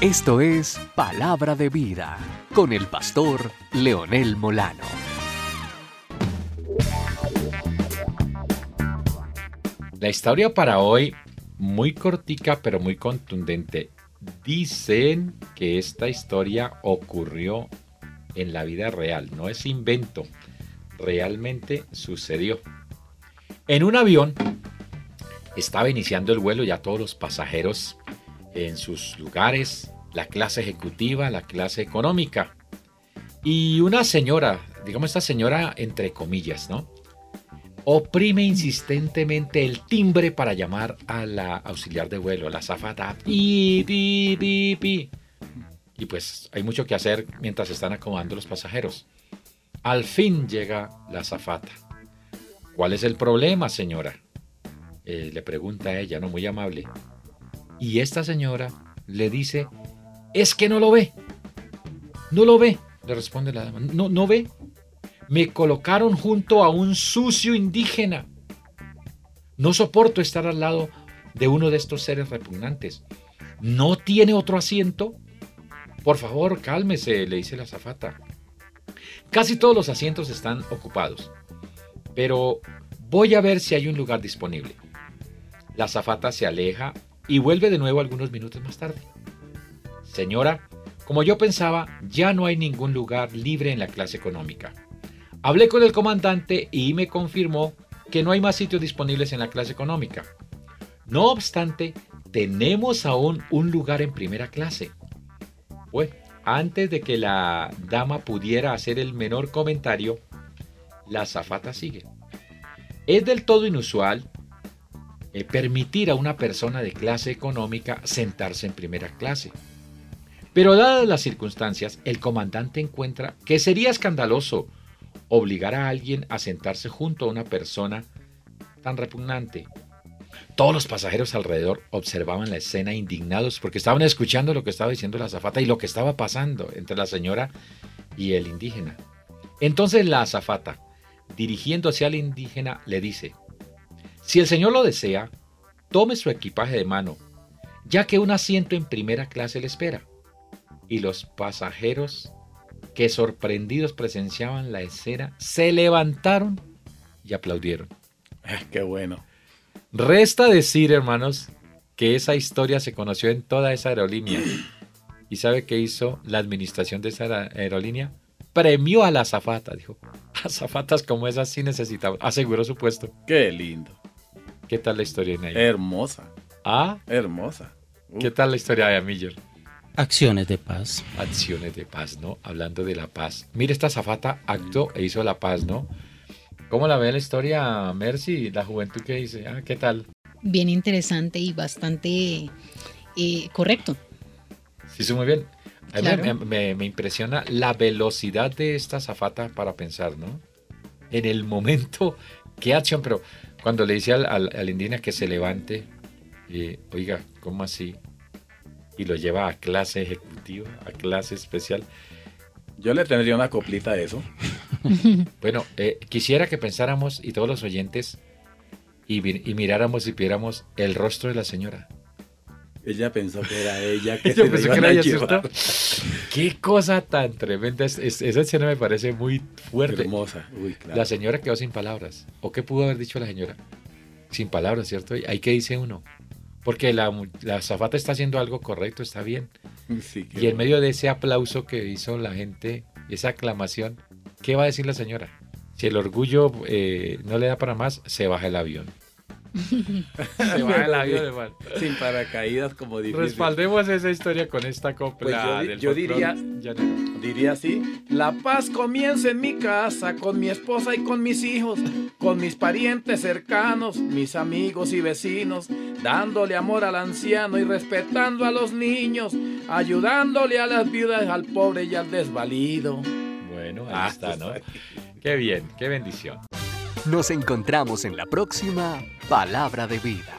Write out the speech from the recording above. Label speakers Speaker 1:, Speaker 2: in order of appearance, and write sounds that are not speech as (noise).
Speaker 1: Esto es Palabra de Vida con el pastor Leonel Molano.
Speaker 2: La historia para hoy, muy cortica pero muy contundente. Dicen que esta historia ocurrió en la vida real, no es invento, realmente sucedió. En un avión estaba iniciando el vuelo ya todos los pasajeros en sus lugares, la clase ejecutiva, la clase económica. Y una señora, digamos esta señora entre comillas, ¿no? Oprime insistentemente el timbre para llamar a la auxiliar de vuelo, la zafata. Pi, pi, pi. Y pues hay mucho que hacer mientras están acomodando los pasajeros. Al fin llega la zafata. ¿Cuál es el problema, señora? Eh, le pregunta ella, no muy amable. Y esta señora le dice, es que no lo ve. No lo ve, le responde la dama. No, no ve. Me colocaron junto a un sucio indígena. No soporto estar al lado de uno de estos seres repugnantes. ¿No tiene otro asiento? Por favor, cálmese, le dice la zafata. Casi todos los asientos están ocupados, pero voy a ver si hay un lugar disponible. La zafata se aleja y vuelve de nuevo algunos minutos más tarde. Señora, como yo pensaba, ya no hay ningún lugar libre en la clase económica. Hablé con el comandante y me confirmó que no hay más sitios disponibles en la clase económica. No obstante, tenemos aún un lugar en primera clase. Pues, antes de que la dama pudiera hacer el menor comentario, la zafata sigue. Es del todo inusual eh, permitir a una persona de clase económica sentarse en primera clase. Pero dadas las circunstancias, el comandante encuentra que sería escandaloso obligar a alguien a sentarse junto a una persona tan repugnante. Todos los pasajeros alrededor observaban la escena indignados porque estaban escuchando lo que estaba diciendo la azafata y lo que estaba pasando entre la señora y el indígena. Entonces la azafata, dirigiéndose al indígena, le dice, si el señor lo desea, tome su equipaje de mano, ya que un asiento en primera clase le espera. Y los pasajeros, que sorprendidos presenciaban la escena, se levantaron y aplaudieron.
Speaker 3: Ah, qué bueno.
Speaker 2: Resta decir, hermanos, que esa historia se conoció en toda esa aerolínea. ¿Y sabe qué hizo la administración de esa aerolínea? Premió a la azafata, dijo. Azafatas como esas sí necesitamos. Aseguró su puesto.
Speaker 3: Qué lindo.
Speaker 2: ¿Qué tal la historia, Nay?
Speaker 3: Hermosa.
Speaker 2: ¿Ah?
Speaker 3: Hermosa.
Speaker 2: ¿Qué tal la historia de Amiller?
Speaker 4: Acciones de paz.
Speaker 2: Acciones de paz, ¿no? Hablando de la paz. Mire, esta zafata actuó e hizo la paz, ¿no? ¿Cómo la ve la historia, Mercy? La juventud que dice, ah, ¿qué tal?
Speaker 5: Bien interesante y bastante eh, correcto.
Speaker 2: Sí, sí, muy bien. A mí
Speaker 5: Claro.
Speaker 2: me, me- me impresiona la velocidad de esta zafata para pensar, ¿no? En el momento, qué acción, pero cuando le dice al, al, al indígena que se levante, eh, oiga, ¿cómo así? Y lo lleva a clase ejecutiva, a clase especial.
Speaker 3: Yo le tendría una coplita a eso. (laughs)
Speaker 2: Bueno, eh, quisiera que pensáramos y todos los oyentes y, miráramos y viéramos el rostro de la señora.
Speaker 3: Ella pensó que era ella (laughs) que
Speaker 2: Yo
Speaker 3: se
Speaker 2: pensé
Speaker 3: la
Speaker 2: que era
Speaker 3: a
Speaker 2: ella. (laughs) Qué cosa tan tremenda. Es- es- esa escena me parece muy fuerte.
Speaker 3: Hermosa. Uy, claro.
Speaker 2: La señora quedó sin palabras. ¿O qué pudo haber dicho la señora? Sin palabras, ¿cierto? ¿Y ahí qué dice uno? Porque la, la zafata está haciendo algo correcto, está bien.
Speaker 3: Sí,
Speaker 2: Y en medio de ese aplauso que hizo la gente, esa aclamación, ¿qué va a decir la señora? Si el orgullo eh, no le da para más, se baja el avión. Se baja el avión, hermano.
Speaker 3: Sin paracaídas como difícil.
Speaker 2: Respaldemos esa historia con esta copla.
Speaker 3: Pues yo yo diría-. Diría así, la paz comienza en mi casa, con mi esposa y con mis hijos, con mis parientes cercanos, mis amigos y vecinos, dándole amor al anciano y respetando a los niños, ayudándole a las viudas, al pobre y al desvalido.
Speaker 2: Bueno, ahí
Speaker 3: Ah,
Speaker 2: está, ¿no?
Speaker 3: está
Speaker 2: Qué bien, qué bendición.
Speaker 1: Nos encontramos en la próxima Palabra de Vida.